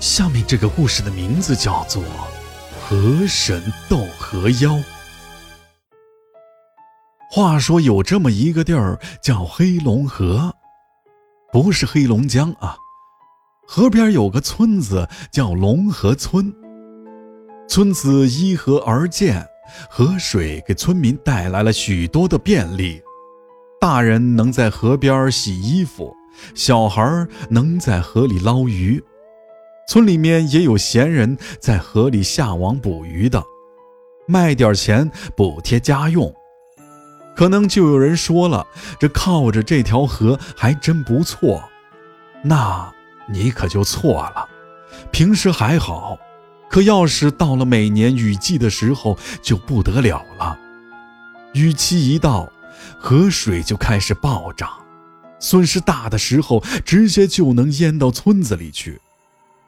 下面这个故事的名字叫做《河神斗河妖》。话说有这么一个地儿叫黑龙河，不是黑龙江啊。河边有个村子叫龙河村，村子依河而建，河水给村民带来了许多的便利。大人能在河边洗衣服，小孩能在河里捞鱼。村里面也有闲人在河里下网捕鱼的，卖点钱补贴家用。可能就有人说了，这靠着这条河还真不错。那你可就错了。平时还好，可要是到了每年雨季的时候就不得了了。雨期一到，河水就开始暴涨，损失大的时候直接就能淹到村子里去。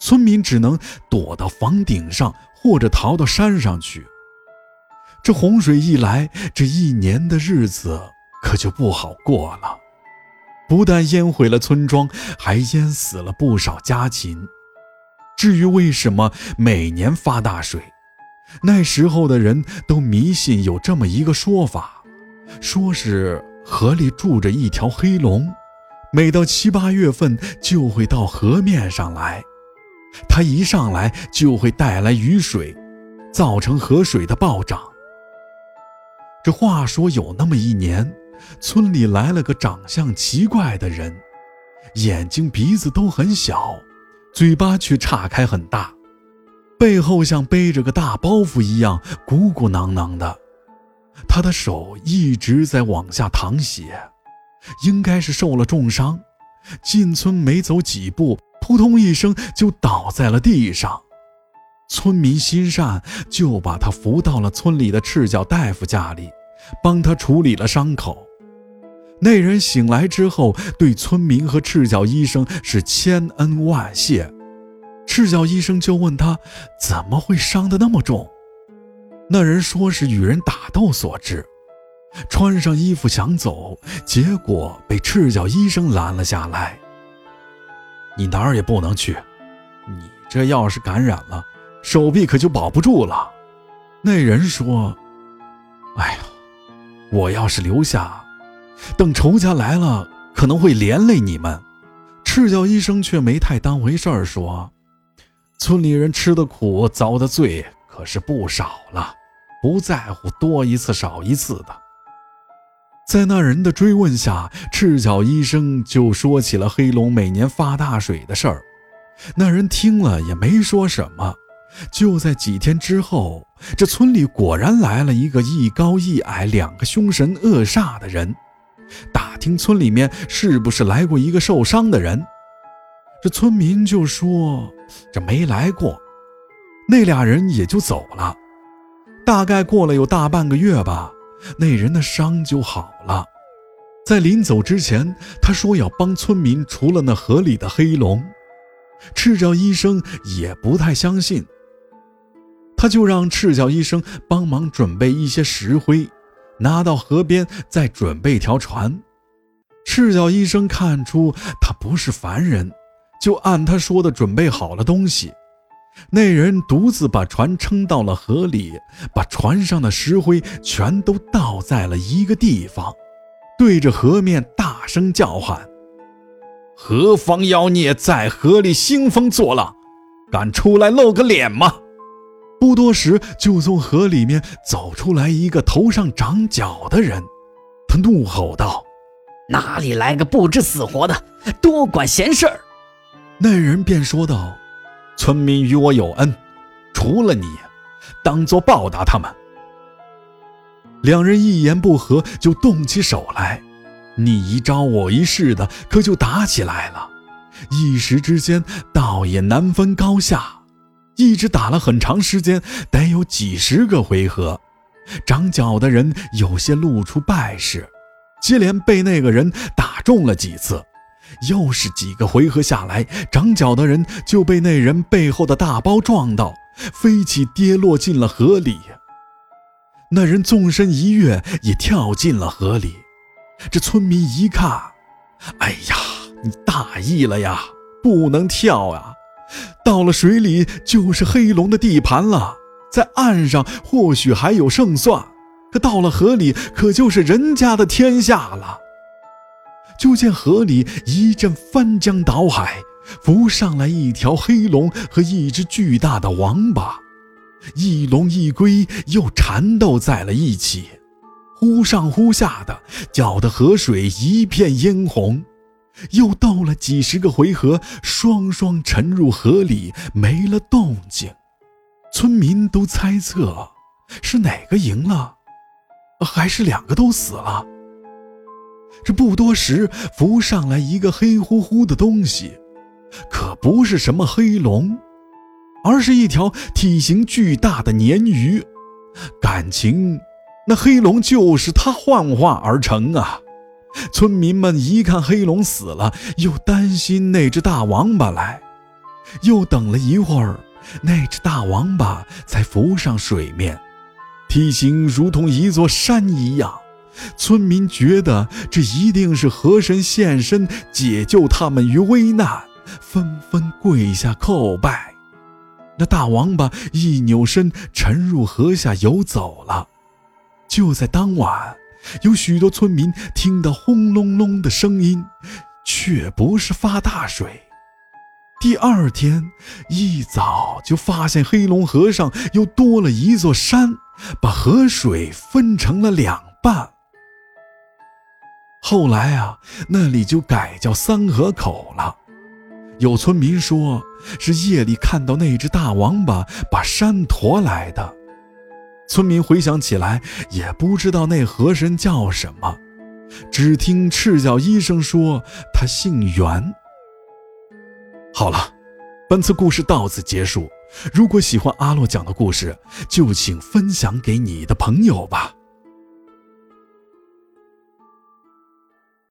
村民只能躲到房顶上，或者逃到山上去。这洪水一来，这一年的日子可就不好过了。不但淹毁了村庄，还淹死了不少家禽。至于为什么每年发大水，那时候的人都迷信有这么一个说法，说是河里住着一条黑龙，每到七八月份就会到河面上来。它一上来就会带来雨水，造成河水的暴涨。这话说有那么一年，村里来了个长相奇怪的人，眼睛鼻子都很小，嘴巴却岔开很大，背后像背着个大包袱一样鼓鼓囊囊的。他的手一直在往下淌血，应该是受了重伤。进村没走几步。扑通一声，就倒在了地上。村民心善，就把他扶到了村里的赤脚大夫家里，帮他处理了伤口。那人醒来之后，对村民和赤脚医生是千恩万谢。赤脚医生就问他怎么会伤得那么重。那人说是与人打斗所致，穿上衣服想走，结果被赤脚医生拦了下来。你哪儿也不能去，你这要是感染了，手臂可就保不住了。那人说：“哎呀，我要是留下，等仇家来了，可能会连累你们。”赤脚医生却没太当回事儿，说：“村里人吃的苦、遭的罪可是不少了，不在乎多一次少一次的。”在那人的追问下，赤脚医生就说起了黑龙每年发大水的事儿。那人听了也没说什么。就在几天之后，这村里果然来了一个一高一矮、两个凶神恶煞的人，打听村里面是不是来过一个受伤的人。这村民就说这没来过，那俩人也就走了。大概过了有大半个月吧。那人的伤就好了，在临走之前，他说要帮村民除了那河里的黑龙。赤脚医生也不太相信，他就让赤脚医生帮忙准备一些石灰，拿到河边再准备条船。赤脚医生看出他不是凡人，就按他说的准备好了东西。那人独自把船撑到了河里，把船上的石灰全都倒在了一个地方，对着河面大声叫喊：“何方妖孽在河里兴风作浪，敢出来露个脸吗？”不多时，就从河里面走出来一个头上长角的人，他怒吼道：“哪里来个不知死活的，多管闲事儿！”那人便说道。村民与我有恩，除了你，当做报答他们。两人一言不合就动起手来，你一招我一式的，可就打起来了。一时之间，倒也难分高下，一直打了很长时间，得有几十个回合。长脚的人有些露出败势，接连被那个人打中了几次。又是几个回合下来，长脚的人就被那人背后的大包撞到，飞起跌落进了河里。那人纵身一跃，也跳进了河里。这村民一看，哎呀，你大意了呀，不能跳啊！到了水里就是黑龙的地盘了。在岸上或许还有胜算，可到了河里可就是人家的天下了。就见河里一阵翻江倒海，浮上来一条黑龙和一只巨大的王八，一龙一龟又缠斗在了一起，忽上忽下的，搅得河水一片殷红。又斗了几十个回合，双双沉入河里，没了动静。村民都猜测是哪个赢了，还是两个都死了。这不多时，浮上来一个黑乎乎的东西，可不是什么黑龙，而是一条体型巨大的鲶鱼。感情那黑龙就是他幻化而成啊！村民们一看黑龙死了，又担心那只大王八来，又等了一会儿。那只大王八才浮上水面，体型如同一座山一样。村民觉得这一定是河神现身解救他们于危难，纷纷跪下叩拜。那大王八一扭身沉入河下游走了。就在当晚，有许多村民听到轰隆隆的声音，却不是发大水。第二天一早就发现黑龙河上又多了一座山，把河水分成了两半。后来啊，那里就改叫三河口了。有村民说是夜里看到那只大王八把山驮来的。村民回想起来，也不知道那河神叫什么，只听赤脚医生说他姓袁。好了，本次故事到此结束。如果喜欢阿洛讲的故事，就请分享给你的朋友吧。